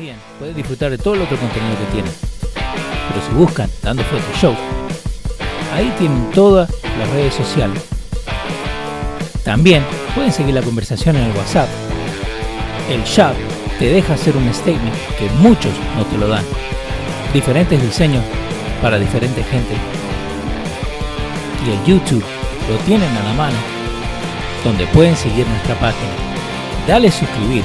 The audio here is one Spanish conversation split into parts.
también pueden disfrutar de todo el otro contenido que tienen. Pero si buscan Dando Fuerte Show, ahí tienen todas las redes sociales. También pueden seguir la conversación en el WhatsApp. El chat te deja hacer un statement que muchos no te lo dan. Diferentes diseños para diferente gente. Y el YouTube lo tienen a la mano, donde pueden seguir nuestra página. Dale suscribir,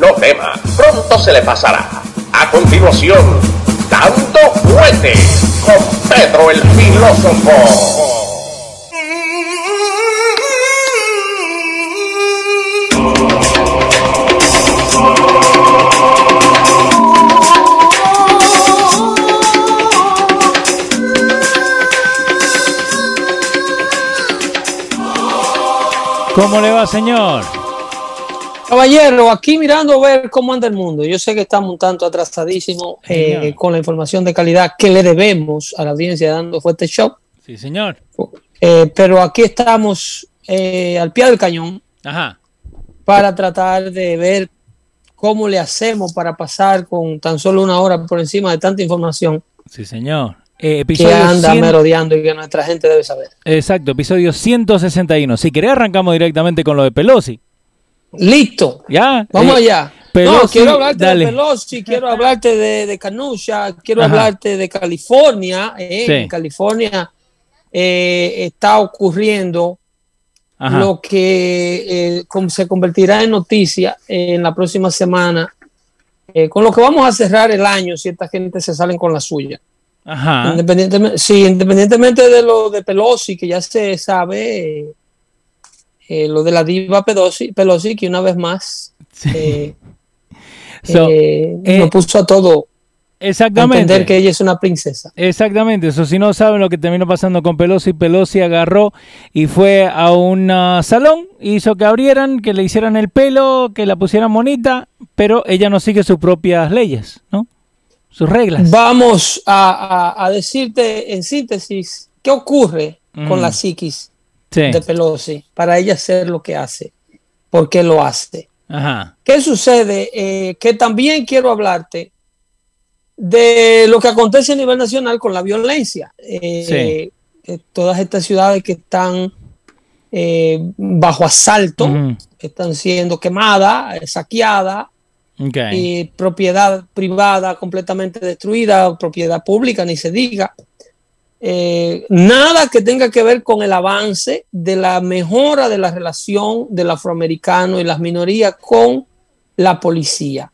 No tema, pronto se le pasará. A continuación, Dando Fuete con Pedro el Filósofo. ¿Cómo le va, señor? Caballero, aquí mirando a ver cómo anda el mundo. Yo sé que estamos un tanto atrasadísimos eh, con la información de calidad que le debemos a la audiencia dando fuerte show. Sí, señor. Eh, pero aquí estamos eh, al pie del cañón Ajá. para tratar de ver cómo le hacemos para pasar con tan solo una hora por encima de tanta información Sí, señor. Eh, que episodio anda 100 merodeando y que nuestra gente debe saber. Exacto, episodio 161. Si querés arrancamos directamente con lo de Pelosi. Listo. ¿Ya? Vamos Eh, allá. no, Pelosi, quiero hablarte dale. de Pelosi, quiero hablarte de, de Canusha, quiero Ajá. hablarte de California. eh, Sí. En California eh, está ocurriendo Ajá. lo que se convertirá en noticia en la próxima semana, con lo que vamos a cerrar el año si esta gente se salen con la suya. Ajá. Independientemente, sí, independientemente de lo de Pelosi, que ya se sabe, eh, lo de la diva Pelosi, Pelosi que una vez más Sí. eh, So, eh, eh, nos puso a todo Exactamente. entender que ella es una princesa. Exactamente, eso si no saben lo que terminó pasando con Pelosi, Pelosi agarró y fue a un ah, salón, hizo que abrieran, que le hicieran el pelo, que la pusieran bonita, pero ella no sigue sus propias leyes, ¿no? Sus reglas. Vamos a, a- a decirte en síntesis qué ocurre con Mm. la psiquis Sí. de Pelosi para ella hacer lo que hace, por qué lo hace. Ajá. ¿Qué sucede? Eh, que también quiero hablarte de lo que acontece a nivel nacional con la violencia. Eh, eh, todas estas ciudades que están eh, bajo asalto, están siendo quemadas, saqueadas, y propiedad privada completamente destruida, propiedad pública, ni se diga. Eh, nada que tenga que ver con el avance de la mejora de la relación del afroamericano y las minorías con la policía.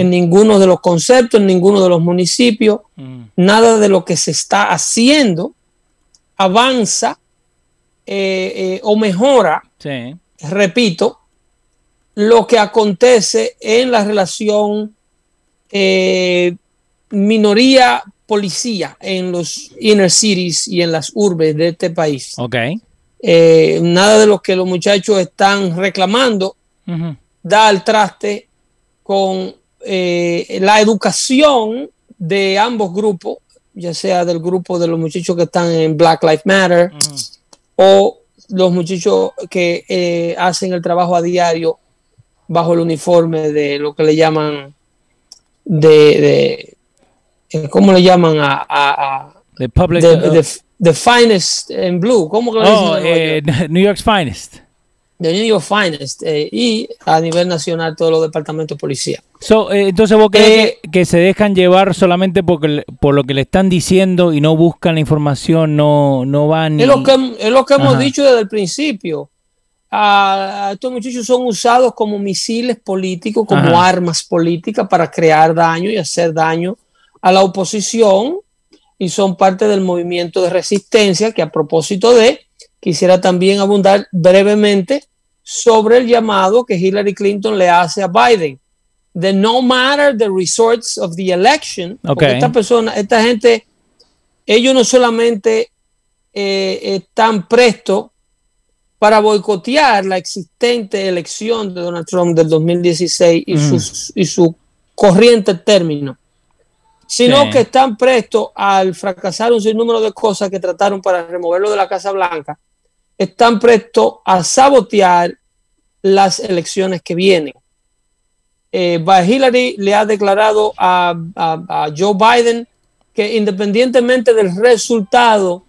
En ninguno de los conceptos, en ninguno de los municipios, Mm. nada de lo que se está haciendo avanza eh, eh, o mejora Sí. repito, lo que acontece en la relación eh, minoría-policía en los inner cities y en las urbes de este país. Ok. Eh, nada de lo que los muchachos están reclamando da al traste con eh, la educación de ambos grupos, ya sea del grupo de los muchachos que están en Black Lives Matter o los muchachos que eh, hacen el trabajo a diario bajo el uniforme de lo que le llaman de, de ¿cómo le llaman a, a- a- The public. uh, de- the finest in blue? ¿Cómo que le dicen oh, en Nueva eh? New York's finest. de New York Finest eh, y a nivel nacional todos los departamentos de policía. So, eh, entonces vos crees Eh, que, que se dejan llevar solamente porque, por lo que le están diciendo y no buscan la información, no, no van. Es lo que, es lo que hemos dicho desde el principio. Estos muchachos son usados como misiles políticos, como Ajá. armas políticas para crear daño y hacer daño a la oposición y son parte del movimiento de resistencia que a propósito de, quisiera también abundar brevemente sobre el llamado que Hillary Clinton le hace a Biden. De no matter the results of the election, porque esta persona, esta gente, ellos no solamente eh, están prestos para boicotear la existente elección de Donald Trump del 2016 y, Ujú. sus, y su corriente término, sino Sí. que están prestos al fracasar un sinnúmero de cosas que trataron para removerlo de la Casa Blanca, están prestos a sabotear las elecciones que vienen. Eh, Hillary le ha declarado a, a- a Joe Biden que independientemente del resultado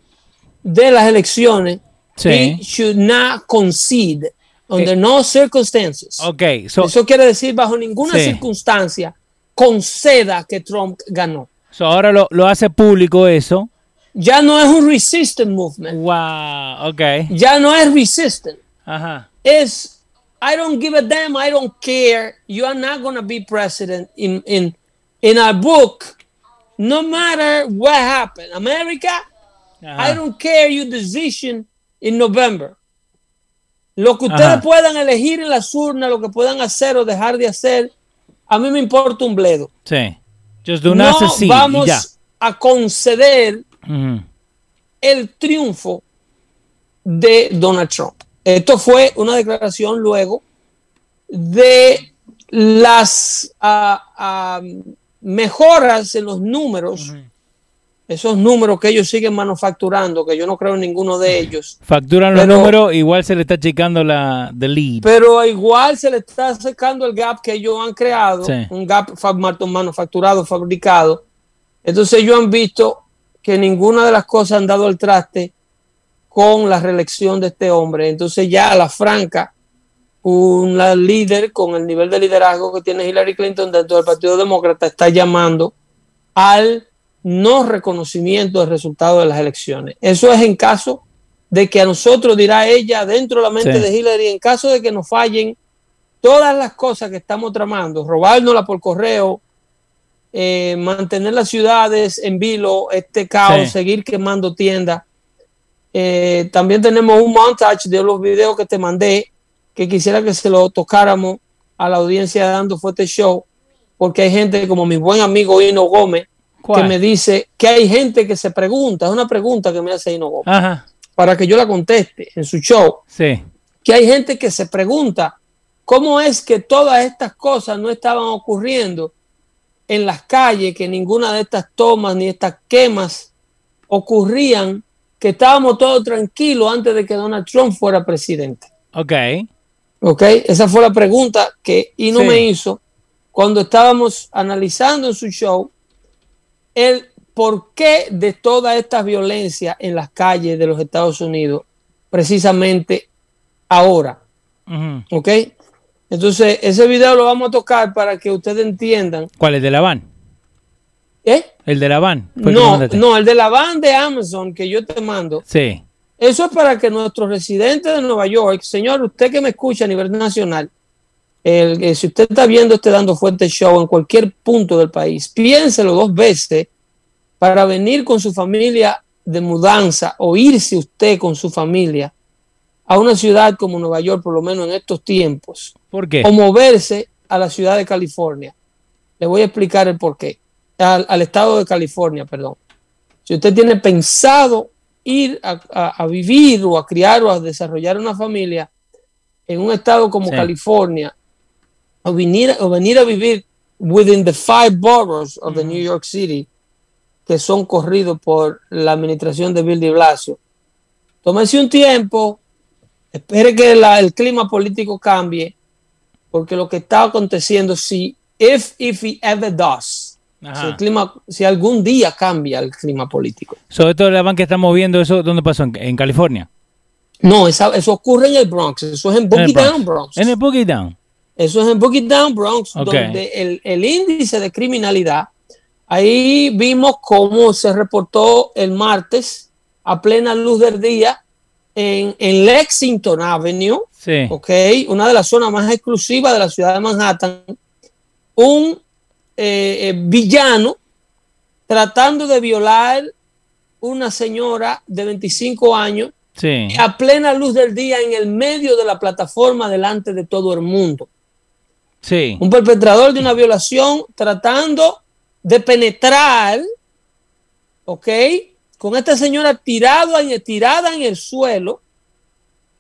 de las elecciones, Sí. he should not concede under Eh, no circumstances. Ok, so, Eso quiere decir bajo ninguna Sí. circunstancia conceda que Trump ganó. so ahora lo, lo hace público eso. Ya no es un resistant movement, Wow, ok. ya no es resistant. Ajá. Es I don't give a damn, I don't care. You are not going to be president in in in our book. No matter what happened, America, Ajá. I don't care your decision in November. Lo que ustedes Ajá. puedan elegir en las urnas, lo que puedan hacer o dejar de hacer, a mí me importa un bledo. Sí. Just do not no vamos ya. a conceder el triunfo de Donald Trump. Esto fue una declaración luego de las ah, mejoras en los números, esos números que ellos siguen manufacturando, que yo no creo en ninguno de ellos, Facturan los números, igual se le está checando la the lead. pero igual se le está sacando el gap que ellos han creado, Sí. un gap fa- manufacturado, fabricado. Entonces ellos han visto que ninguna de las cosas han dado el traste con la reelección de este hombre. Entonces ya a la franca, una líder con el nivel de liderazgo que tiene Hillary Clinton dentro del Partido Demócrata está llamando al no reconocimiento del resultado de las elecciones. Eso es en caso de que a nosotros, dirá ella, dentro de la mente Sí. de Hillary, en caso de que nos fallen todas las cosas que estamos tramando, robárnosla por correo, eh, mantener las ciudades en vilo, este caos, Sí. seguir quemando tiendas. Eh, también tenemos un montage de los videos que te mandé, que quisiera que se lo tocáramos a la audiencia dando fuerte show, porque hay gente como mi buen amigo Hino Gómez, ¿Cuál? que me dice que hay gente que se pregunta, es una pregunta que me hace Hino Gómez, Ajá. para que yo la conteste en su show, Sí. que hay gente que se pregunta cómo es que todas estas cosas no estaban ocurriendo en las calles, que ninguna de estas tomas ni estas quemas ocurrían, que estábamos todos tranquilos antes de que Donald Trump fuera presidente. Ok. ¿Ok? Esa fue la pregunta que Ino Sí. me hizo cuando estábamos analizando en su show el por qué de toda esta violencia en las calles de los Estados Unidos, precisamente ahora. ¿Ok? Entonces, ese video lo vamos a tocar para que ustedes entiendan. ¿Cuál? ¿El de la van? ¿Eh? El de la van. No, no, el de la van de Amazon que yo te mando. Sí. Eso es para que nuestros residentes de Nueva York, señor, usted que me escucha a nivel nacional, el, eh, si usted está viendo este dando fuerte show en cualquier punto del país, piénselo dos veces para venir con su familia de mudanza o irse usted con su familia a una ciudad como Nueva York, por lo menos en estos tiempos, ¿Por qué? o moverse a la ciudad de California. Le voy a explicar el por qué. Al, al estado de California, perdón. Si usted tiene pensado ir a, a- a vivir o a criar o a desarrollar una familia en un estado como Sí. California, o venir, o venir a vivir within the five boroughs of the New York City, que son corridos por la administración de Bill de Blasio, tómese un tiempo, espere que la- el clima político cambie, porque lo que está aconteciendo, si, if, if it ever does, si, el clima, si algún día cambia el clima político, Sobre todo la van que estamos viendo, ¿eso dónde pasó? ¿En, en California? No, eso ocurre en el Bronx. Eso es en Boogie Down, Bronx. En el Boogie Down. Eso es en Boogie Down, Bronx, donde el, el, índice de criminalidad, ahí vimos cómo se reportó el martes a plena luz del día en, en Lexington Avenue, sí. okay, una de las zonas más exclusivas de la ciudad de Manhattan, un eh, eh, villano tratando de violar una señora de 25 años a plena luz del día en el medio de la plataforma delante de todo el mundo. Sí. Un perpetrador de una violación tratando de penetrar, ¿ok? Con esta señora tirado, tirada en el suelo,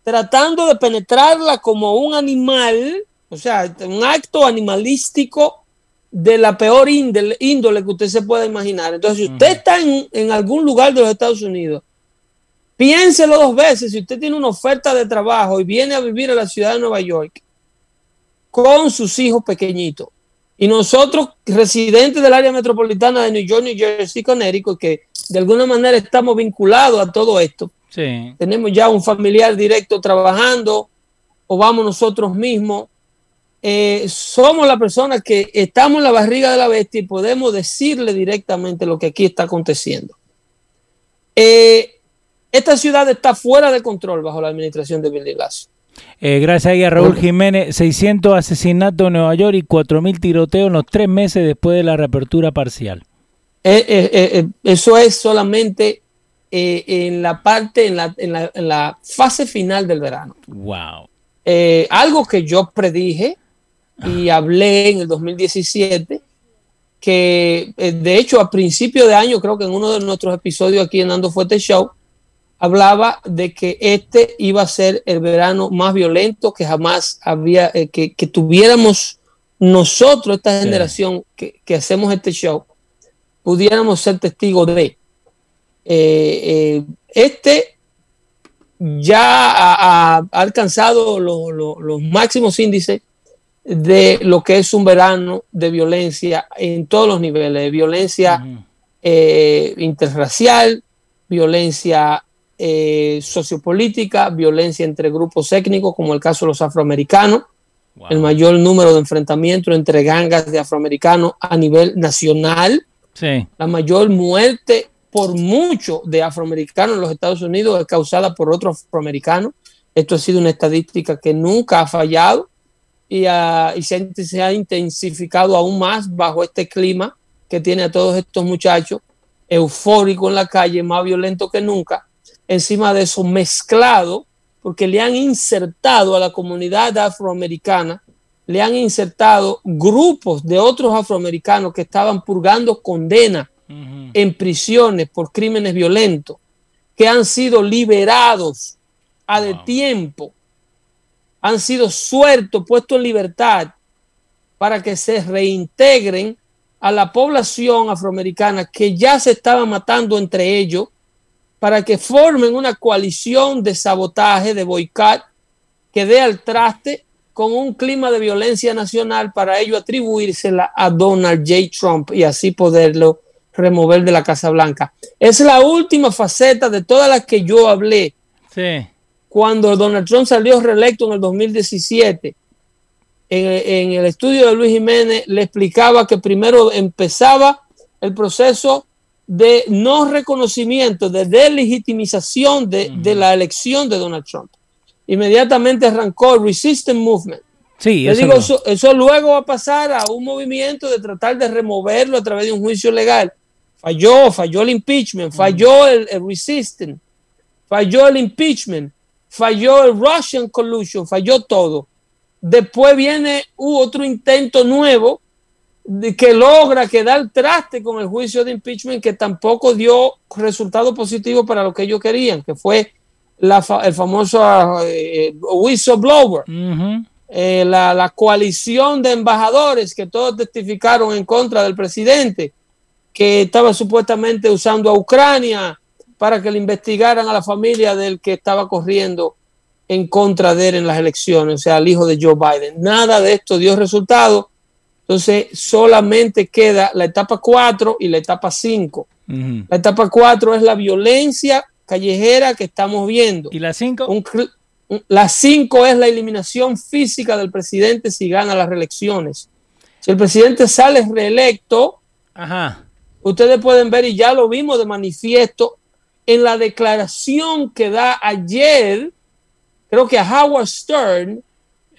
tratando de penetrarla como un animal, o sea, un acto animalístico de la peor índole, que usted se pueda imaginar. Entonces, si usted está en, en, algún lugar de los Estados Unidos, piénselo dos veces. Si usted tiene una oferta de trabajo y viene a vivir a la ciudad de Nueva York con sus hijos pequeñitos, y nosotros, residentes del área metropolitana de New York, New Jersey, Connecticut, que de alguna manera estamos vinculados a todo esto, tenemos ya un familiar directo trabajando o vamos nosotros mismos eh, somos la persona que estamos en la barriga de la bestia y podemos decirle directamente lo que aquí está aconteciendo. Eh, esta ciudad está fuera de control bajo la administración de Billy Lasso. Eh, gracias a Raúl Jiménez, 600 asesinatos en Nueva York y 4.000 tiroteos en los tres meses después de la reapertura parcial. eso es solamente en la parte, en la, en, la, en la, fase final del verano. Wow. algo que yo predije y hablé en el 2017 que eh, de hecho a principio de año, creo que en uno de nuestros episodios aquí en Dando Fuerte Show, hablaba de que este iba a ser el verano más violento que jamás había, eh, que, tuviéramos nosotros, esta generación que, hacemos este show, pudiéramos ser testigos de. Eh, este ya ha, alcanzado los máximos índices de lo que es un verano de violencia en todos los niveles, de violencia eh, interracial, violencia eh, sociopolítica, violencia entre grupos étnicos, como el caso de los afroamericanos, el mayor número de enfrentamientos entre gangas de afroamericanos a nivel nacional, la mayor muerte por mucho de afroamericanos en los Estados Unidos es causada por otro afroamericano. Esto ha sido una estadística que nunca ha fallado y, se, ha intensificado aún más bajo este clima que tiene a todos estos muchachos eufóricos en la calle, más violento que nunca. Encima de eso, mezclado, porque le han insertado a la comunidad afroamericana, le han insertado grupos de otros afroamericanos que estaban purgando condena en prisiones por crímenes violentos, que han sido liberados a de tiempo han sido sueltos, puestos en libertad, para que se reintegren a la población afroamericana que ya se estaba matando entre ellos, para que formen una coalición de sabotaje, de boicot, que dé al traste con un clima de violencia nacional para ello atribuírsela a Donald J. Trump y así poderlo remover de la Casa Blanca. Es la última faceta de todas las que yo hablé. Sí cuando Donald Trump salió reelecto en el 2017, en, el estudio de Luis Jiménez le explicaba que primero empezaba el proceso de no reconocimiento, de delegitimización de, la elección de Donald Trump. Inmediatamente arrancó el Resistance Movement. Sí, eso, digo, eso, luego va a pasar a un movimiento de tratar de removerlo a través de un juicio legal. Falló, falló el impeachment, falló el, el resistance, falló el impeachment falló el Russian Collusion, falló todo. Después viene otro intento nuevo de que logra quedar traste con el juicio de impeachment que tampoco dio resultado positivo para lo que ellos querían, que fue la, el famoso eh, whistleblower. Eh, la, la, coalición de embajadores que todos testificaron en contra del presidente, que estaba supuestamente usando a Ucrania para que le investigaran a la familia del que estaba corriendo en contra de él en las elecciones, o sea, el hijo de Joe Biden. Nada de esto dio resultado. Entonces, solamente queda la etapa 4 y la etapa 5. La etapa 4 es la violencia callejera que estamos viendo. ¿Y la cinco? Un cl- un- la cinco es la eliminación física del presidente si gana las reelecciones. Si el presidente sale reelecto, Ajá. ustedes pueden ver, y ya lo vimos de manifiesto, en la declaración que da ayer, creo que a Howard Stern,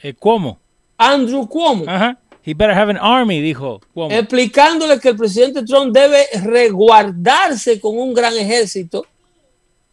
Eh, ¿Cómo? Andrew Cuomo, Ajá. He better have an army, dijo. Cuomo. explicándole que el presidente Trump debe resguardarse con un gran ejército,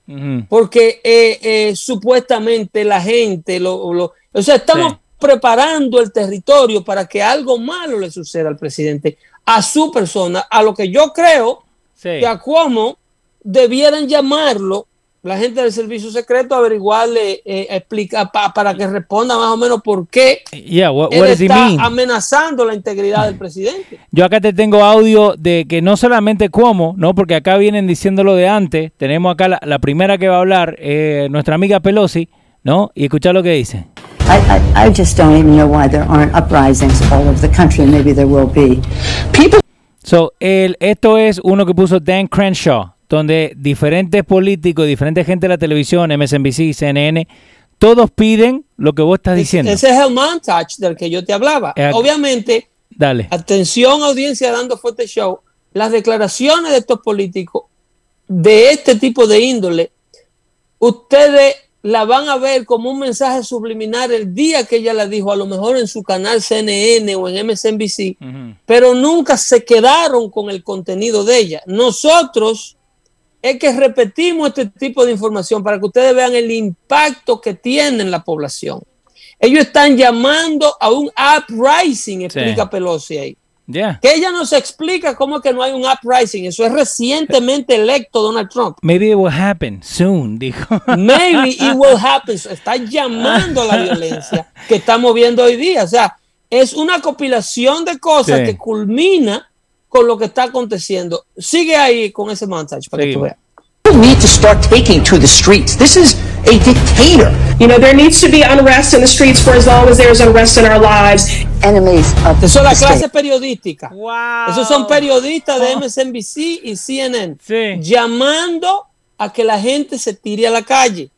Ujú. porque eh, eh, supuestamente la gente, lo, lo- o sea, estamos Sí. preparando el territorio para que algo malo le suceda al presidente, a su persona, a lo que yo creo Sí. que a Cuomo debieran llamarlo la gente del servicio secreto a averiguarle, eh, explica, pa- para que responda más o menos por qué Yeah, what, what está mean? amenazando la integridad del presidente. Yo acá te tengo audio de que no solamente Cuomo, ¿no? Porque acá vienen diciéndolo de antes. Tenemos acá la, la primera que va a hablar, eh, nuestra amiga Pelosi, ¿no? Y escuchar lo que dice. I, I, I just don't even know why there aren't uprisings all over the country, and maybe there will be. People So, el, esto es uno que puso Dan Crenshaw, donde diferentes políticos, diferente gente de la televisión, MSNBC, CNN, todos piden lo que vos estás diciendo. Ese es el montage del que yo te hablaba. Eh, Obviamente, Dale. atención audiencia dando fuerte show, las declaraciones de estos políticos de este tipo de índole, ustedes la van a ver como un mensaje subliminal el día que ella la dijo, a lo mejor en su canal CNN o en MSNBC, Ujú. pero nunca se quedaron con el contenido de ella. Nosotros es que repetimos este tipo de información para que ustedes vean el impacto que tiene en la población. Ellos están llamando a un uprising, explica Pelosi ahí. Yeah. Que ella nos explica cómo es que no hay un uprising. Eso es recientemente electo Donald Trump. Maybe it will happen soon, dijo. Maybe it will happen. Está llamando a la violencia que estamos viendo hoy día. O sea, es una compilación de cosas Sí. que culmina con lo que está aconteciendo. Sigue ahí con ese montage para que tú veas. need to start taking to the streets. This is a dictator. You know, there needs to be unrest in the streets for as long as there's unrest in our lives. enemies of Eso es la clase state. periodística. Wow. Esos son periodistas de MSNBC y CNN Sí. llamando a que la gente se tire a la calle.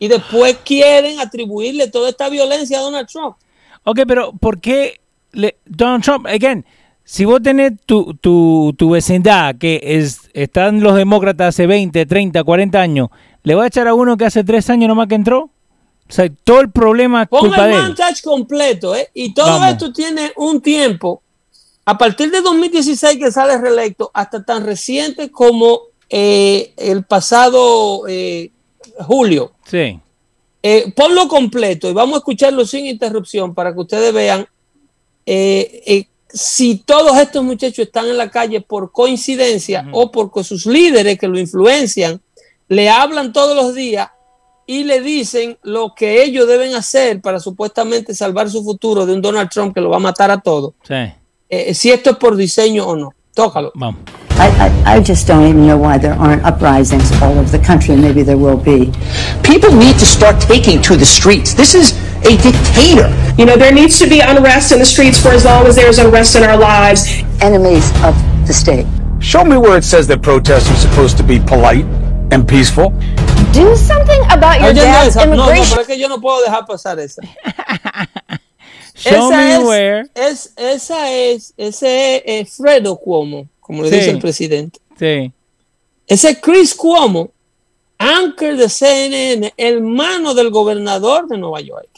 Y después quieren atribuirle toda esta violencia a Donald Trump. Ok, pero ¿por qué le- Donald Trump, again, si vos tenés tu, tu, tu vecindad que es, están los demócratas hace 20, 30, 40 años, ¿le va a echar a uno que hace 3 años nomás que entró? O sea, todo el problema es Pon culpa el de él. completo, ¿eh? Y todo Vamos. esto tiene un tiempo, a partir de 2016 que sale reelecto, hasta tan reciente como eh, el pasado eh, julio. Sí. Eh, ponlo completo y vamos a escucharlo sin interrupción para que ustedes vean si todos estos muchachos están en la calle por coincidencia o porque sus líderes que lo influencian le hablan todos los días y le dicen lo que ellos deben hacer para supuestamente salvar su futuro de un Donald Trump que lo va a matar a todos. Sí. Eh, si esto es por diseño o no. Tócalo. Vamos. I, I, I just don't even know why there aren't uprisings all over the country, and maybe there will be. People need to start taking to the streets. This is a dictator. You know, there needs to be unrest in the streets for as long as there's unrest in our lives. Enemies of the state. Show me where it says that protests are supposed to be polite and peaceful. Do something about your Oye, dad's esa- no, no, immigration. pero es que yo no puedo dejar pasar esa. Show esa me es, where. es- esa es, ese es Fredo Cuomo, como le Sí. dice el presidente. Sí. Ese es Chris Cuomo, anchor de CNN, hermano del gobernador de Nueva York,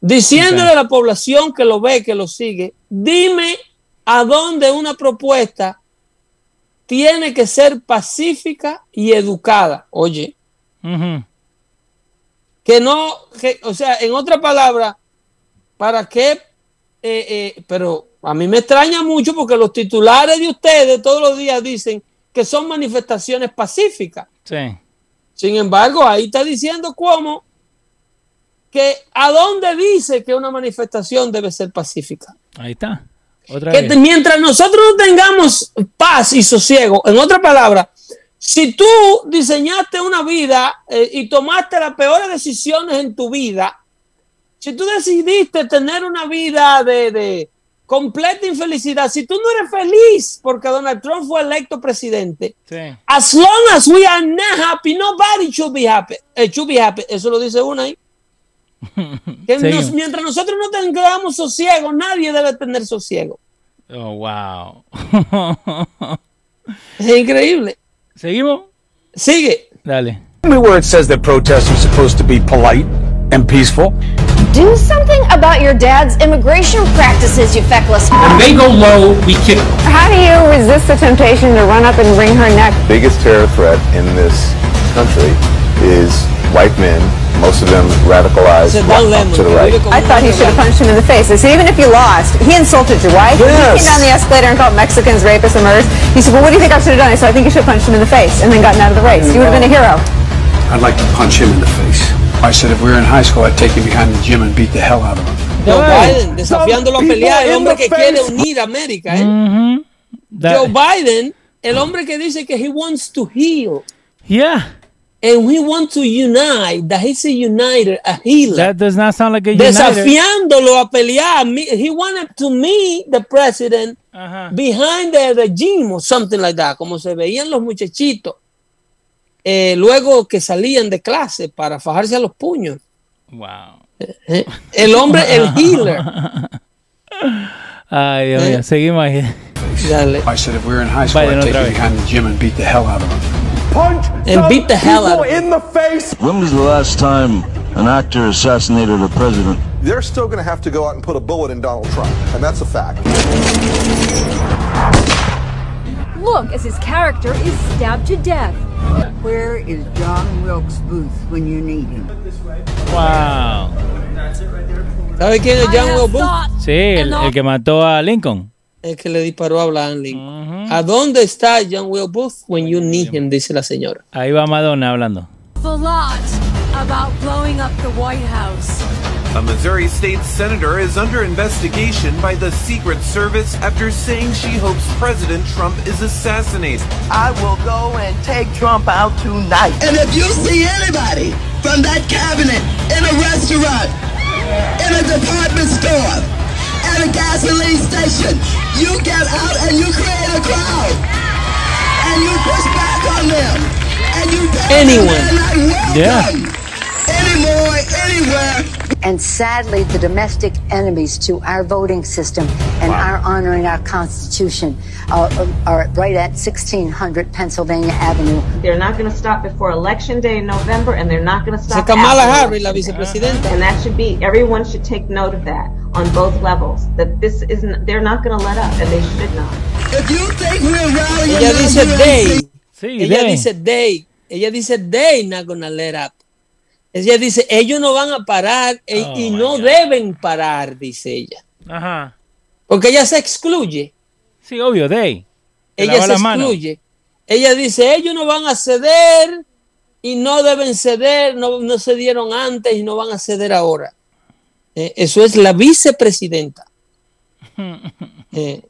diciéndole Ok. a la población que lo ve, que lo sigue, dime a dónde una propuesta tiene que ser pacífica y educada. Oye, que no, que, o sea, en otra palabra, ¿para qué? Eh, eh, pero a mí me extraña mucho porque los titulares de ustedes todos los días dicen que son manifestaciones pacíficas. Sí. Sin embargo, ahí está diciendo cómo que a dónde dice que una manifestación debe ser pacífica. Ahí está. Otra Que vez. mientras nosotros no tengamos paz y sosiego, en otra palabra, si tú diseñaste una vida eh, y tomaste las peores decisiones en tu vida, si tú decidiste tener una vida de, de completa infelicidad. Si tú no eres feliz porque Donald Trump fue electo presidente, Sí. as long as we are not happy, nobody should be happy. Eh, should be happy. Eso lo dice una ahí. Que nos- mientras nosotros no tengamos sosiego, nadie debe tener sosiego. Oh, wow. Es increíble. ¿Seguimos? Sigue. Dale. Tell me where it says that protests are supposed to be polite and peaceful. Do something about your dad's immigration practices, you feckless. When they go low, we kick. How do you resist the temptation to run up and wring her neck? biggest terror threat in this country is white men, most of them radicalized Ese right up to the right. I thought he should have punched him in the face. I said, even if you lost, he insulted your wife. He came down the escalator and called Mexicans rapists and murderers. He said, well, what do you think I should have done? I said, I think you should have punched him in the face and then gotten out of the race. Mm-hmm. You would have been a hero. I'd like to punch him in the face. I said if we were in high school, I'd take him behind the gym and beat the hell out of him. Joe. Biden desafiándolo a pelear, el hombre que quiere unir a América. ¿eh? Da- Joe Biden, el hombre que dice que he wants to heal yeah. and he wants to unite, that he's a uniter, a healer. That does not sound like a uniter. desafiándolo a pelear. He wanted to meet the president Ajá. behind the regime or something like that, como se veían los muchachitos eh, luego que salían de clase para fajarse a los puños. Wow. ¿eh? El hombre, el healer. Ay, Dios Eh. mío. Seguimos ahí. Dale. I said if we were in high school, Biden I'd take him vez. behind the gym and beat the hell out of him. Punch And beat the hell out of in the face. When was the last time an actor assassinated a president? They're still going to have to go out and put a bullet in Donald Trump, and that's a fact. Look as his character is stabbed to death. Where is John Wilkes Booth when you need him? Wow. ¿Sabe quién es John Will Booth? Sí, el, el que mató a Lincoln. El que le disparó a Abraham Lincoln. ¿A dónde está John Will Booth when you need him? Dice la señora. Ahí va Madonna hablando. A lot about blowing up the White House. A Missouri state senator is under investigation by the Secret Service after saying she hopes President Trump is assassinated. I will go and take Trump out tonight. And if you see anybody from that cabinet in a restaurant, in a department store, at a gasoline station, you get out and you create a crowd. And you push back on them. And you tell Anyone. them they're not Yeah. welcome anymore, anywhere. And sadly, the domestic enemies to our voting system and our honoring our Constitution uh, are right at 1600 Pennsylvania Avenue. They're not going to stop before election day in November, and they're not going to stop. Kamala afterwards. Harris, la vicepresidenta. And that should be everyone should take note of that on both levels. That this isn't. They're not going to let up, and they should not. If you think we're rallying Ella around dice you, they. Sí, Ella they. dice they. Ella dice they not gonna let up. Ella dice ellos no van a parar e- Oh, y no God. deben parar, dice ella. Ajá. Porque ella se excluye. Sí, obvio. Se ella se excluye. Ella dice, ellos no van a ceder y no deben ceder, no, no cedieron antes y no van a ceder ahora. Eh, eso es la vicepresidenta. Eh,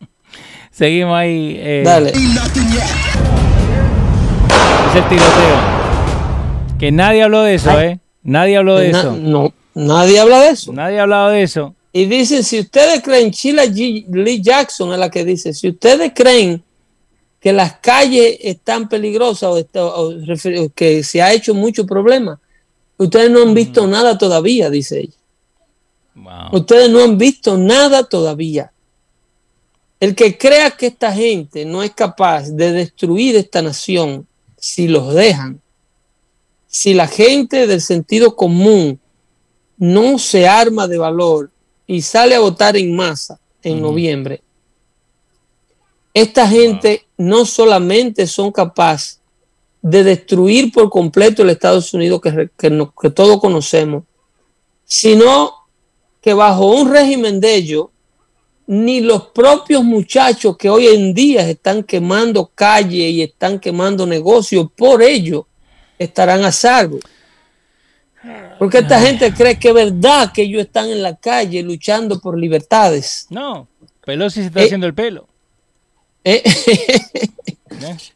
Seguimos ahí. eh, dale. Es el tiroteo. Que nadie habló de eso, ¿eh? Nadie habló de Na- eso. no, nadie habla de eso. Nadie ha hablado de eso. Y dicen, si ustedes creen, Sheila G- Lee Jackson es la que dice, si ustedes creen que las calles están peligrosas o, está- o refer- o que se ha hecho mucho problema, ustedes no han visto nada todavía, dice ella. Ustedes no han visto nada todavía. El que crea que esta gente no es capaz de destruir esta nación si los dejan, si la gente del sentido común no se arma de valor y sale a votar en masa en noviembre, esta gente no solamente son capaces de destruir por completo el Estados Unidos que, que, no- que todos conocemos, sino que bajo un régimen de ellos, ni los propios muchachos que hoy en día están quemando calles y están quemando negocios, por ello estarán a salvo. Porque esta gente cree que es verdad que ellos están en la calle luchando por libertades. No, Pelosi se está Eh, haciendo el pelo. Eh,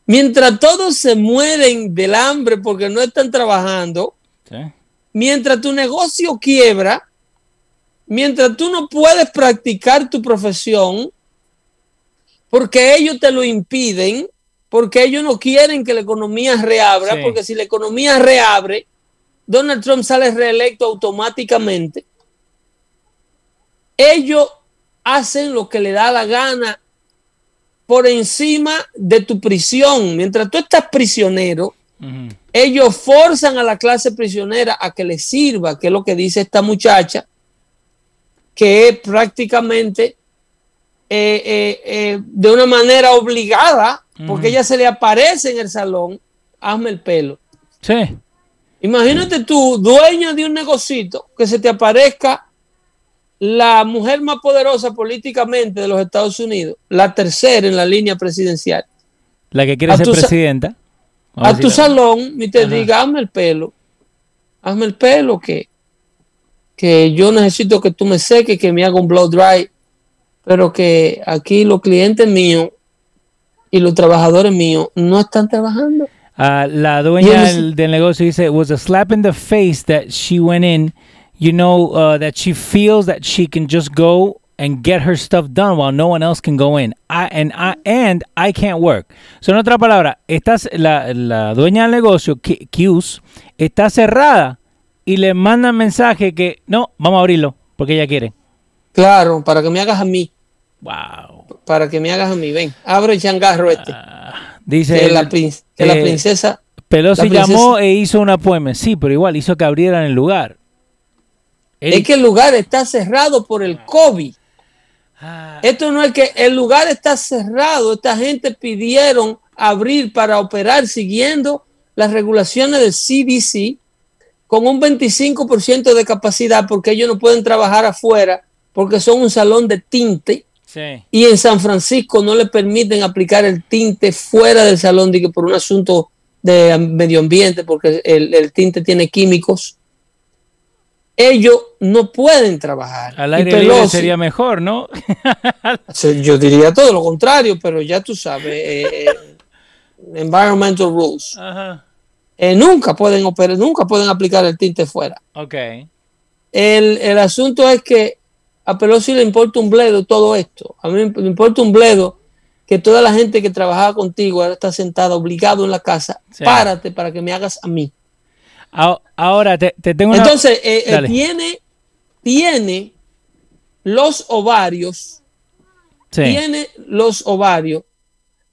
Mientras todos se mueren del hambre porque no están trabajando, Sí. mientras tu negocio quiebra, mientras tú no puedes practicar tu profesión, porque ellos te lo impiden, porque ellos no quieren que la economía reabra, Sí. porque si la economía reabre, Donald Trump sale reelecto automáticamente. Ellos hacen lo que le da la gana por encima de tu prisión. Mientras tú estás prisionero, ellos forzan a la clase prisionera a que le sirva, que es lo que dice esta muchacha, que es prácticamente eh, eh, eh, de una manera obligada, porque ella se le aparece en el salón, hazme el pelo. Sí. Imagínate tú, dueño de un negocito, que se te aparezca la mujer más poderosa políticamente de los Estados Unidos, la tercera en la línea presidencial, La que quiere A ser presidenta. Vamos a tu salón y te Ajá. diga, hazme el pelo, hazme el pelo, que, que yo necesito que tú me seques, que me haga un blow dry, pero que aquí los clientes míos y los trabajadores míos no están trabajando. Ah, la dueña del, del negocio dice, it was a slap in the face that she went in, you know, uh, that she feels that she can just go and get her stuff done while no one else can go in. I, and, I, and I can't work. So, en otra palabra, estás, la, la dueña del negocio, Q- Q's, está cerrada y le manda mensaje que, no, vamos a abrirlo, porque ella quiere. Claro, para que me hagas a mí. Wow. Para que me hagas a mí. Ven, abre el changarro este. Dice que el- la, prin- que la eh, princesa. Pelosi la princesa- llamó e hizo un appointment. Sí, pero igual hizo que abrieran el lugar. Es que el lugar está cerrado por el COVID. Ah. Esto no es que el lugar está cerrado. Esta gente pidieron abrir para operar siguiendo las regulaciones del CDC con un 25% de capacidad porque ellos no pueden trabajar afuera porque son un salón de tinte Sí. y en San Francisco no le permiten aplicar el tinte fuera del salón de que por un asunto de medio ambiente porque el, el tinte tiene químicos. Ellos no pueden trabajar. Al aire libre Pelosi- sería mejor, ¿no? Yo diría todo lo contrario, pero ya tú sabes, eh, eh, environmental rules. Ajá. Eh, nunca pueden operar, nunca pueden aplicar el tinte fuera. Ok. El, el asunto es que a Pelosi le importa un bledo todo esto. A mí me importa un bledo que toda la gente que trabajaba contigo ahora está sentada obligado en la casa. Sí. Párate para que me hagas a mí. Ahora te, te tengo una. Entonces, eh, eh, tiene, tiene los ovarios Sí. tiene los ovarios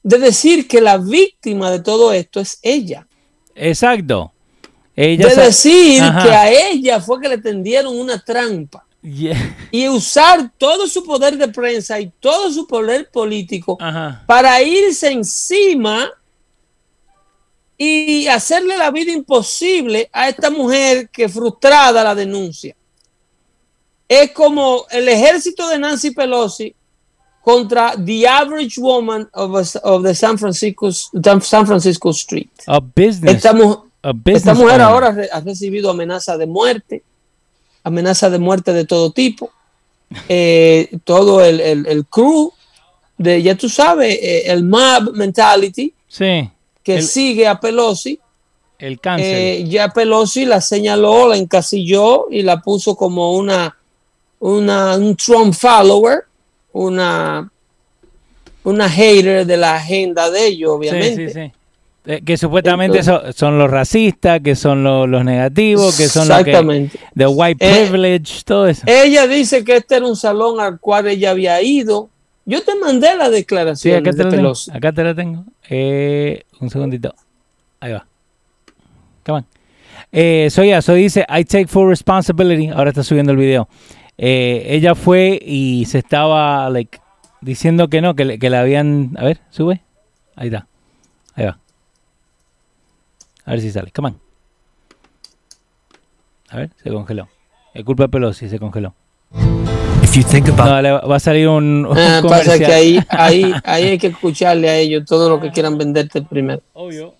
de decir que la víctima de todo esto es ella. Exacto. Ella de decir Ajá. que a ella fue que le tendieron una trampa. Yeah. Y usar todo su poder de prensa y todo su poder político Ajá. para irse encima y hacerle la vida imposible a esta mujer que frustrada la denuncia. Es como el ejército de Nancy Pelosi contra the average woman of, a- of the San Francisco, San Francisco Street. A business. Esta, mu- a business esta mujer owner. ahora ha recibido amenaza de muerte, amenaza de muerte de todo tipo. Eh, todo el, el- el crew de, ya tú sabes, eh, el mob mentality Sí. que El- sigue a Pelosi. El cáncer. Eh, ya Pelosi la señaló, la encasilló y la puso como una, una un Trump follower, una, una hater de la agenda de ellos, obviamente. Sí, sí, sí. Eh, que supuestamente son, son los racistas, que son los, los negativos, que son los que. The white Eh, privilege, todo eso. Ella dice que este era un salón al cual ella había ido. Yo te mandé la Sí, declaración acá te de lo tengo. Acá te lo tengo. Eh, un segundito. Ahí va. Come on. Eh, dice, I take full responsibility. Ahora está subiendo el video. Ella fue y se estaba, like, diciendo que no, que le, que le habían... A ver, sube. Ahí está. Ahí va. A ver si sale. Come on. A ver, se congeló. Es culpa de Pelosi, se congeló. If you think about No, le va a salir un, un Ah, pasa que ahí, ahí, ahí hay que escucharle a ellos todo lo que quieran venderte primero. Obvio.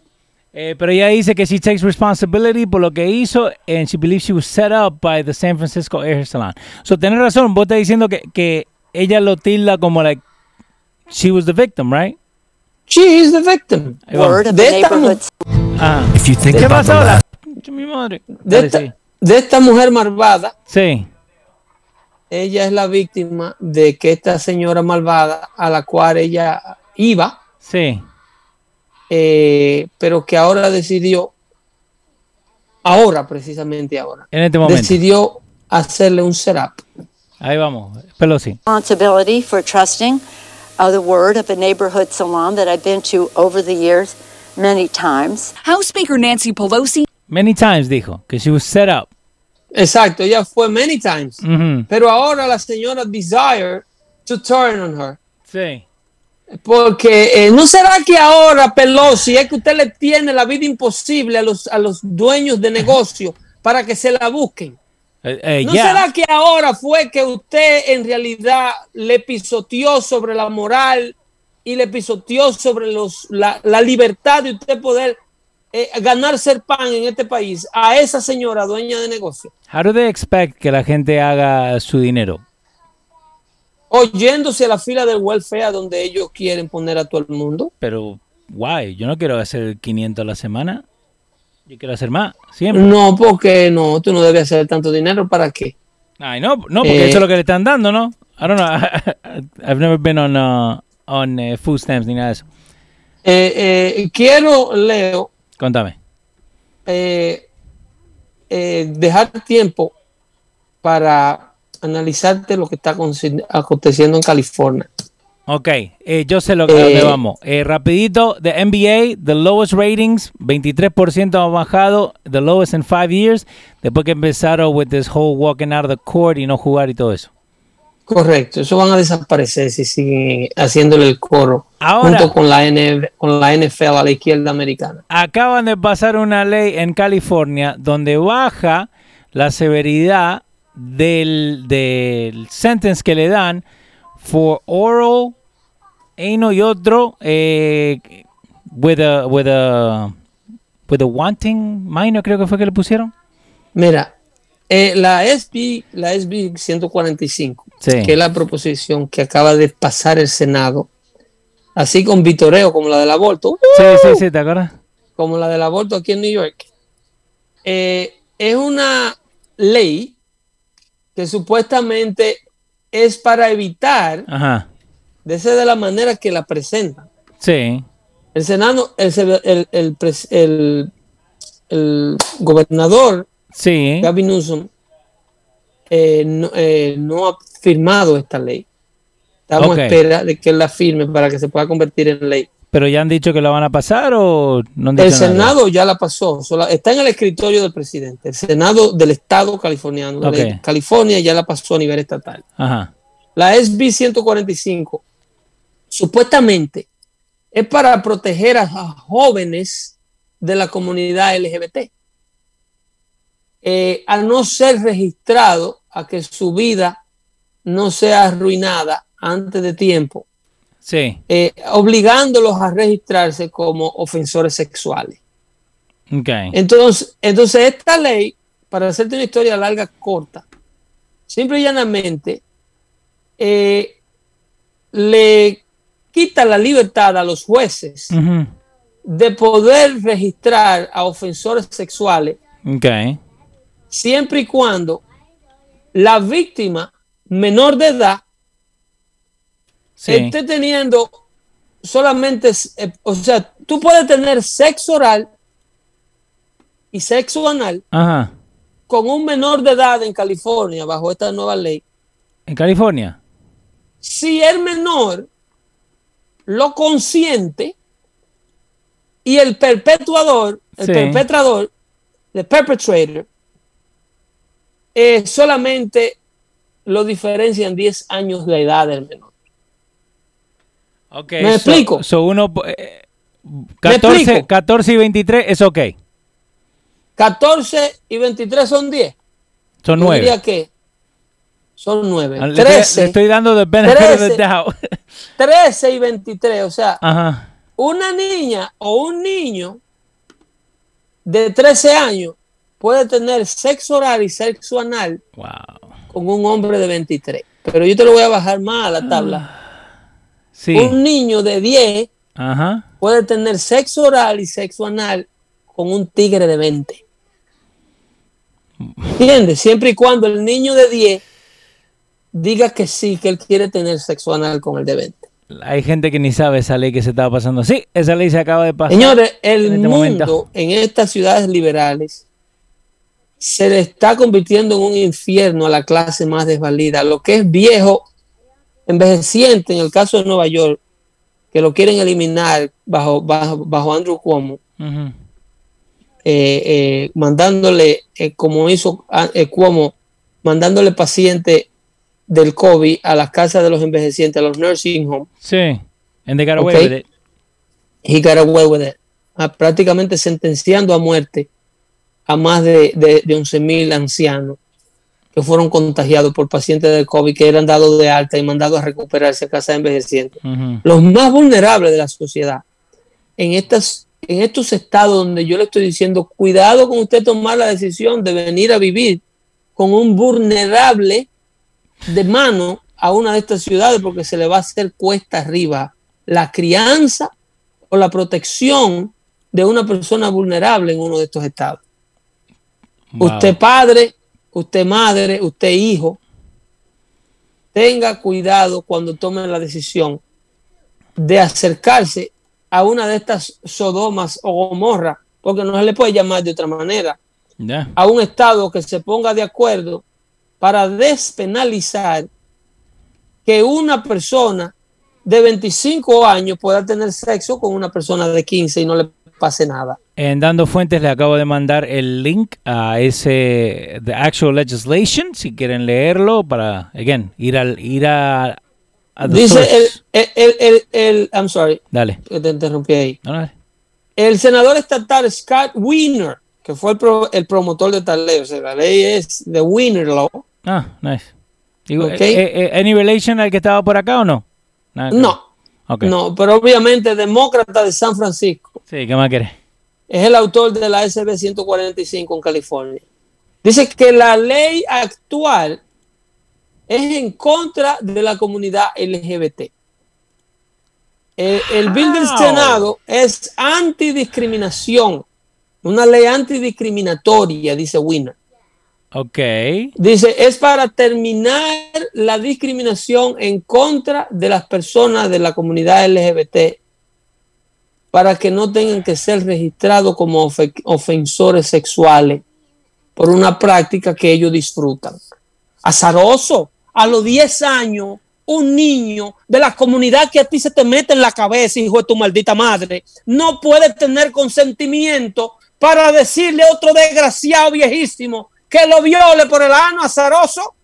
Eh, pero ella dice que she takes responsibility por lo que hizo and she believes she was set up by the San Francisco Air Salon. So, tenés razón, vos estás diciendo que, que ella lo tilda como like she was the victim, right? She is the victim. Word of the neighborhood. Ah. If you think ¿Qué pasó? La mi madre. de Dale, esta, sí. de esta mujer malvada Sí. ella es la víctima de que esta señora malvada a la cual ella iba, Sí. eh, pero que ahora decidió, ahora precisamente ahora, En este momento. decidió hacerle un setup. Ahí vamos. Pelosi. responsibility for trusting uh, the word of a neighborhood salon that I've been to over the years many times. House Speaker Nancy Pelosi Many times dijo que she was set up. Exacto, ella fue many times, Ujú. pero ahora la señora desire to turn on her. Sí. Porque eh, no será que ahora Pelosi es que usted le tiene la vida imposible a los, a los dueños de negocio para que se la busquen. Eh, eh, ¿No será que ahora fue que usted en realidad le pisoteó sobre la moral y le pisoteó sobre los, la, la libertad de usted poder eh, ganarse el pan en este país a esa señora dueña de negocio? How do they expect que la gente haga su dinero? Oyéndose a la fila del welfare donde ellos quieren poner a todo el mundo. Pero, guay, yo no quiero hacer 500 a la semana. Yo quiero hacer más, siempre. No, porque no, tú no debes hacer tanto dinero para qué. Ay, no, no, porque Eh, eso es lo que le están dando, ¿no? I don't know. I've never been on, uh, on uh, food stamps ni nada de eso. Eh, eh, quiero, Leo, Contame. eh, eh, dejar tiempo para analizarte lo que está aconte- aconteciendo en California. Ok, eh, yo sé lo que Eh, vamos. Eh, rapidito, the NBA, the lowest ratings, 23% ha bajado, the lowest in five years, después que empezaron with this whole walking out of the court y no jugar y todo eso. Correcto, eso van a desaparecer si siguen haciéndole el coro Ahora- junto con la, NF con la NFL a la izquierda americana. Acaban de pasar una ley en California donde baja la severidad del, del sentence que le dan for oral, anal y otro, eh, with a, with a, with a wanting minor creo que fue que le pusieron. Mira, eh, la SB, la SB 145, Sí. que es la proposición que acaba de pasar el Senado, así con vitoreo como la del aborto, Sí, sí, sí, ¿te acuerdas? como la del aborto aquí en New York, eh, es una ley que supuestamente es para evitar, Ajá. de ser de la manera que la presentan. Sí. El Senado, el, el, el- el gobernador Sí. Gavin Newsom eh, no, eh, no ha firmado esta ley. Estamos Ok. a espera de que la firme para que se pueda convertir en ley. Pero ya han dicho que la van a pasar o no han dicho El nada? Senado ya la pasó, está en el escritorio del presidente. El Senado del Estado californiano, de. California, ya la pasó a nivel estatal. Ajá. La SB 145 supuestamente es para proteger a, a jóvenes de la comunidad LGBT. Eh, al no ser registrado, a que su vida no sea arruinada antes de tiempo, Sí. eh, obligándolos a registrarse como ofensores sexuales. Ok. Entonces, entonces esta ley, para hacerte una historia larga, corta, simple y llanamente, eh, le quita la libertad a los jueces de poder registrar a ofensores sexuales Ok. siempre y cuando la víctima menor de edad Sí. esté teniendo solamente, eh, o sea, tú puedes tener sexo oral y sexo anal Ajá. con un menor de edad en California bajo esta nueva ley. ¿En California? Si el menor lo consiente y el perpetuador, el Sí. perpetrador, el perpetrator, eh, solamente lo diferencian 10 años de edad del menor. Ok. ¿Me so- explico? So uno, eh, 14, explico? 14 y 23 es ok. 14 y 23 son 10. Son Yo 9. diría que son 9. Le, estoy- 13, le estoy dando the 13. doubt. 13 y 23. O sea, Ajá. una niña o un niño de 13 años puede tener sexo oral y sexo anal con un hombre de 23. Pero yo te lo voy a bajar más a la tabla. Sí. Un niño de 10 Ajá. puede tener sexo oral y sexo anal con un tigre de 20. ¿Entiendes? Siempre y cuando el niño de 10 diga que sí, que él quiere tener sexo anal con el de 20. Hay gente que ni sabe esa ley que se estaba pasando. Sí, esa ley se acaba de pasar. Señores, el en este mundo momento. en estas ciudades liberales se le está convirtiendo en un infierno a la clase más desvalida. Lo que es viejo, envejeciente, en el caso de Nueva York, que lo quieren eliminar bajo, bajo, bajo Andrew Cuomo, eh, eh, mandándole, eh, como hizo ah, Cuomo, mandándole pacientes del COVID a las casas de los envejecientes, a los nursing homes. Sí. And they got away Ok. with it. He got away with it. Ah, prácticamente sentenciando a muerte a más de, de, de 11 mil ancianos que fueron contagiados por pacientes del COVID que eran dados de alta y mandados a recuperarse a casa de envejecientes. Los más vulnerables de la sociedad. En, estas, en estos estados donde yo le estoy diciendo, cuidado con usted tomar la decisión de venir a vivir con un vulnerable de mano a una de estas ciudades porque se le va a hacer cuesta arriba la crianza o la protección de una persona vulnerable en uno de estos estados. Wow. Usted padre, usted madre, usted hijo, tenga cuidado cuando tome la decisión de acercarse a una de estas Sodomas o Gomorra, porque no se le puede llamar de otra manera, a un Estado que se ponga de acuerdo para despenalizar que una persona de 25 años pueda tener sexo con una persona de 15 y no le pase nada. En Dando Fuentes le acabo de mandar el link a ese The Actual Legislation, si quieren leerlo, para, again, ir al ir a, a the Dice el, el, el, el- I'm sorry, Dale. te interrumpí ahí. No, no, El senador estatal Scott Wiener, que fue el, pro- el promotor de tal ley, o sea, la ley es de Wiener Law. Ah, nice. Digo, Ok. eh, eh, eh, ¿Any relation al que estaba por acá o no? Nada No, ver. Ok. no, pero obviamente demócrata de San Francisco. Sí, ¿qué más querés? es el autor de la SB 145 en California. Dice que la ley actual es en contra de la comunidad LGBT. El, el bill del? Senado es antidiscriminación, una ley antidiscriminatoria, dice Winner. Ok. Dice, es para terminar la discriminación en contra de las personas de la comunidad LGBT para que no tengan que ser registrados como ofe- ofensores sexuales por una práctica que ellos disfrutan. Azaroso, a los 10 años, un niño de la comunidad que a ti se te mete en la cabeza, hijo de tu maldita madre, no puede tener consentimiento para decirle a otro desgraciado viejísimo que lo viole por el ano azaroso.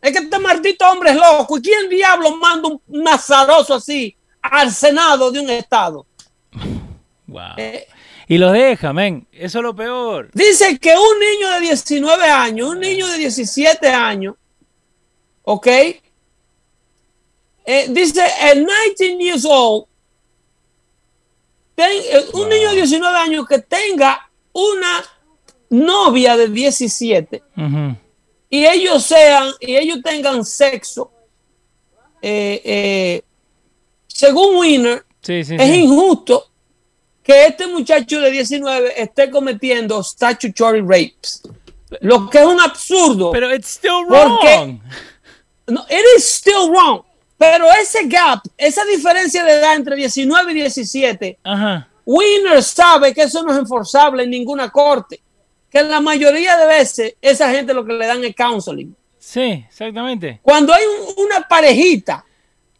Es que este maldito hombre es loco. ¿Y quién diablo manda un azaroso así al Senado de un estado? Wow. Eh, Y los deja, men. Eso es lo peor. Dice que un niño de 19 años, un niño de 17 años, ¿ok? Eh, dice, el 19 years old, ten- eh, un niño de 19 años que tenga una novia de 17 Ujú. y ellos sean, y ellos tengan sexo, eh, eh, según Winner, Sí, sí, es sí. injusto que este muchacho de 19 esté cometiendo statutory rapes. Lo que es un absurdo. Pero it's still Porque- wrong. No, it is still wrong. Pero ese gap, esa diferencia de edad entre 19 y 17, Ajá. Winner sabe que eso no es enforzable en ninguna corte. Que la mayoría de veces esa gente lo que le dan es counseling. Sí, exactamente. Cuando hay un- una parejita,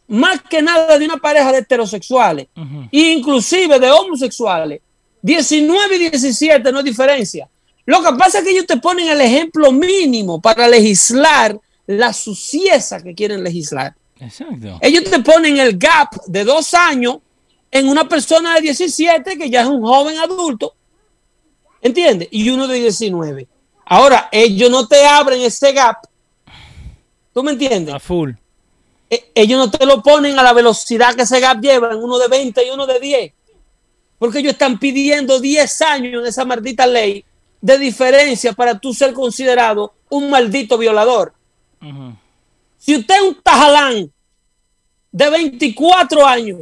más que nada de una pareja de heterosexuales, inclusive de homosexuales, 19 y 17 no hay diferencia. Lo que pasa es que ellos te ponen el ejemplo mínimo para legislar la sucieza que quieren legislar. Exacto. Ellos te ponen el gap de dos años en una persona de 17 que ya es un joven adulto, ¿entiendes? Y uno de 19. Ahora, ellos no te abren ese gap. ¿Tú me entiendes? A full. Eh, ellos no te lo ponen a la velocidad que ese gap lleva, en uno de 20 y uno de 10. Porque ellos están pidiendo 10 años en esa maldita ley de diferencia para tú ser considerado un maldito violador. Ujú. Si usted es un tajalán de 24 años,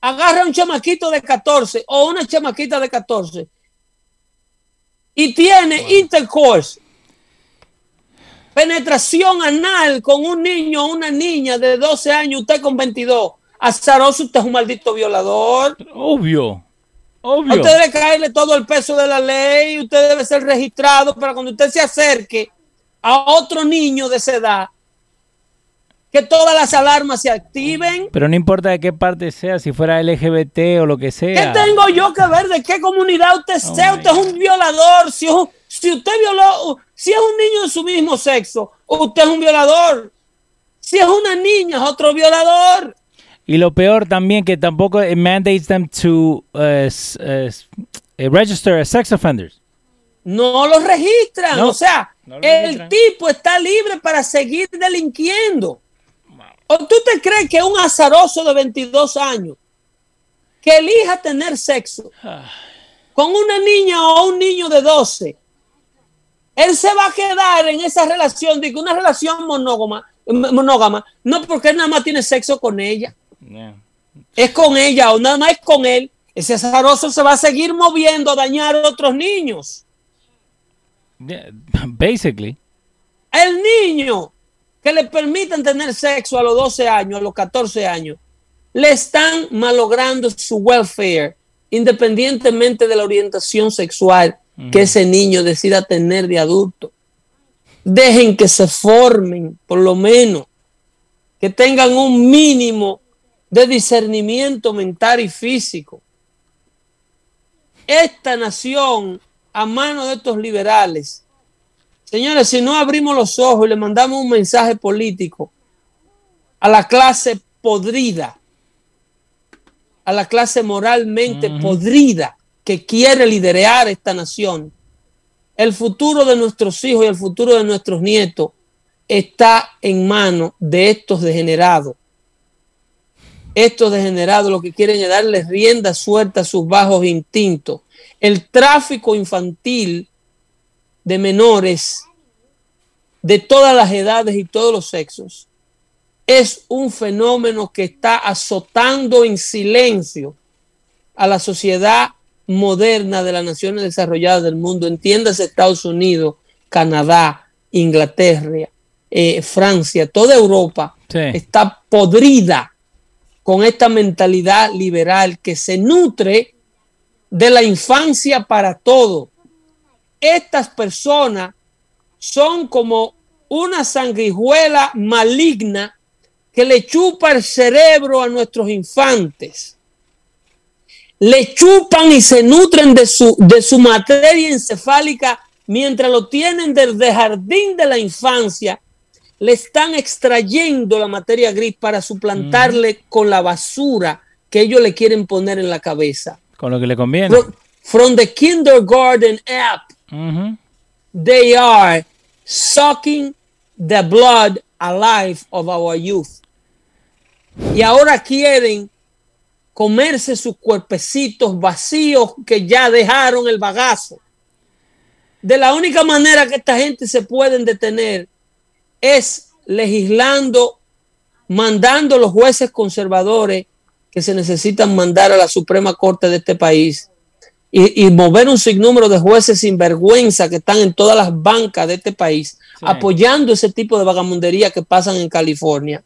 agarra a un chamaquito de 14 o una chamaquita de 14 y tiene intercourse penetración anal con un niño o una niña de 12 años, usted con 22. Azaroso, usted es un maldito violador. Obvio. A Obvio. usted debe caerle todo el peso de la ley, usted debe ser registrado para cuando usted se acerque a otro niño de esa edad, que todas las alarmas se activen. Pero no importa de qué parte sea, si fuera LGBT o lo que ¿Qué sea. tengo yo que ver de qué comunidad usted Oh sea? Usted es un violador. Si, es un- si usted violó, si es un niño de su mismo sexo, usted es un violador. Si es una niña, es otro violador. Y lo peor también que tampoco it mandates them to uh, s- uh, eh, register as sex offenders. No lo registran. No, o sea, no lo el registran. tipo está libre para seguir delinquiendo. ¿O tú te crees que un azaroso de 22 años que elija tener sexo con una niña o un niño de 12, él se va a quedar en esa relación, digo, una relación monógama, monógama, no porque él nada más tiene sexo con ella, es con ella o nada más es con él. Ese azaroso se va a seguir moviendo a dañar a otros niños. Yeah, Basically. El niño que le permitan tener sexo a los 12 años, a los 14 años, le están malogrando su welfare, independientemente de la orientación sexual que ese niño decida tener de adulto. Dejen que se formen, por lo menos, que tengan un mínimo de discernimiento mental y físico. Esta nación, a mano de estos liberales, Señores, si no abrimos los ojos y le mandamos un mensaje político a la clase podrida, a la clase moralmente podrida que quiere liderar esta nación, el futuro de nuestros hijos y el futuro de nuestros nietos está en manos de estos degenerados. Estos degenerados lo que quieren es darle rienda suelta a sus bajos instintos. El tráfico infantil de menores de todas las edades y todos los sexos es un fenómeno que está azotando en silencio a la sociedad moderna de las naciones desarrolladas del mundo, entiéndase Estados Unidos, Canadá, Inglaterra, eh, Francia, toda Europa Sí. está podrida con esta mentalidad liberal que se nutre de la infancia para todo. Estas personas son como una sanguijuela maligna que le chupa el cerebro a nuestros infantes. Le chupan y se nutren de su, de su materia encefálica mientras lo tienen desde jardín de la infancia. Le están extrayendo la materia gris para suplantarle con la basura que ellos le quieren poner en la cabeza. Con lo que le conviene. From, from the kindergarten app, they are sucking the blood alive of our youth. Y ahora quieren comerse sus cuerpecitos vacíos que ya dejaron el bagazo. De la única manera que esta gente se pueden detener es legislando, mandando los jueces conservadores que se necesitan mandar a la Suprema Corte de este país y, y mover un sinnúmero de jueces sin vergüenza que están en todas las bancas de este país apoyando ese tipo de vagamundería que pasan en California.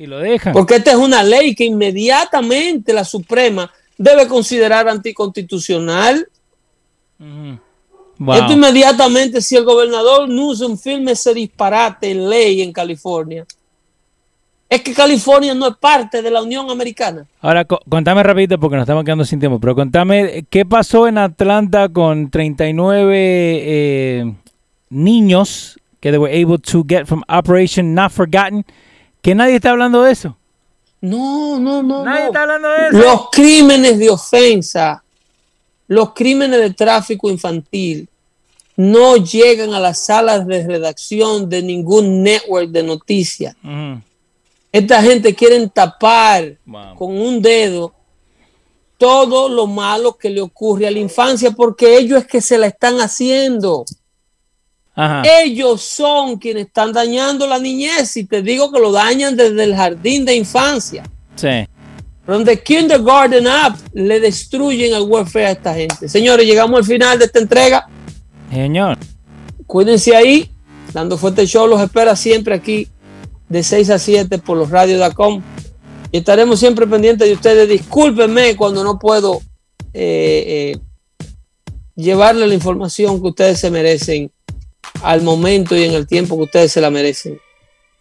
Y lo dejan. Porque esta es una ley que inmediatamente la Suprema debe considerar anticonstitucional. Wow. Esto inmediatamente, si el gobernador Newsom firme ese disparate en ley en California, es que California no es parte de la Unión Americana. Ahora, co- contame rapidito porque nos estamos quedando sin tiempo, pero contame qué pasó en Atlanta con 39 eh, niños que they were able to get from Operation Not Forgotten, que nadie está hablando de eso. No, no, no. Nadie no. está hablando de eso. Los crímenes de ofensa, los crímenes de tráfico infantil, no llegan a las salas de redacción de ningún network de noticias. Esta gente quiere tapar con un dedo todo lo malo que le ocurre a la infancia porque ellos es que se la están haciendo. Ajá. Ellos son quienes están dañando la niñez y te digo que lo dañan desde el jardín de infancia. Sí. Donde Kindergarten Up le destruyen el welfare a esta gente. Señores, llegamos al final de esta entrega. Señor. Cuídense ahí. Dando Fuerte Show los espera siempre aquí de 6 a 7 por los radios.com. Y estaremos siempre pendientes de ustedes. Discúlpenme cuando no puedo eh, eh, llevarle la información que ustedes se merecen al momento y en el tiempo que ustedes se la merecen.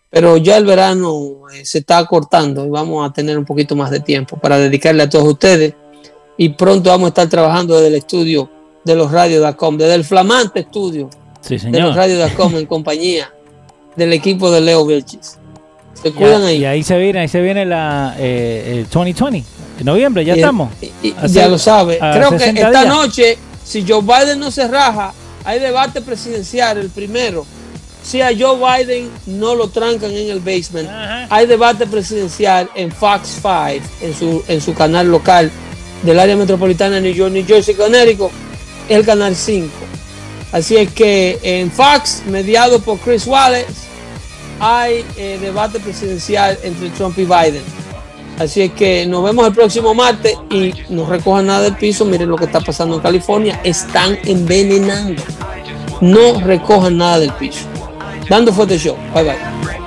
Pero ya el verano eh, se está cortando y vamos a tener un poquito más de tiempo para dedicarle a todos ustedes. Y pronto vamos a estar trabajando desde el estudio de los radios.com, desde el flamante estudio Sí, de los radios.com en compañía del equipo de Leo Vilchis. Se cuidan ahí. y ahí se viene, ahí se viene la eh, el 2020. En noviembre, ya Y- estamos. y- ya lo sabe. Creo que 60 esta días. noche, si Joe Biden no se raja, hay debate presidencial, el primero. Si a Joe Biden no lo trancan en el basement, hay debate presidencial en Fox 5, en su, en su canal local del área metropolitana de New York, New Jersey, Connecticut, el canal 5. Así es que en Fox, mediado por Chris Wallace, hay eh, debate presidencial entre Trump y Biden. Así es que nos vemos el próximo martes y no recojan nada del piso. Miren lo que está pasando en California. Están envenenando. No recojan nada del piso. Dando fuerte show. Bye bye.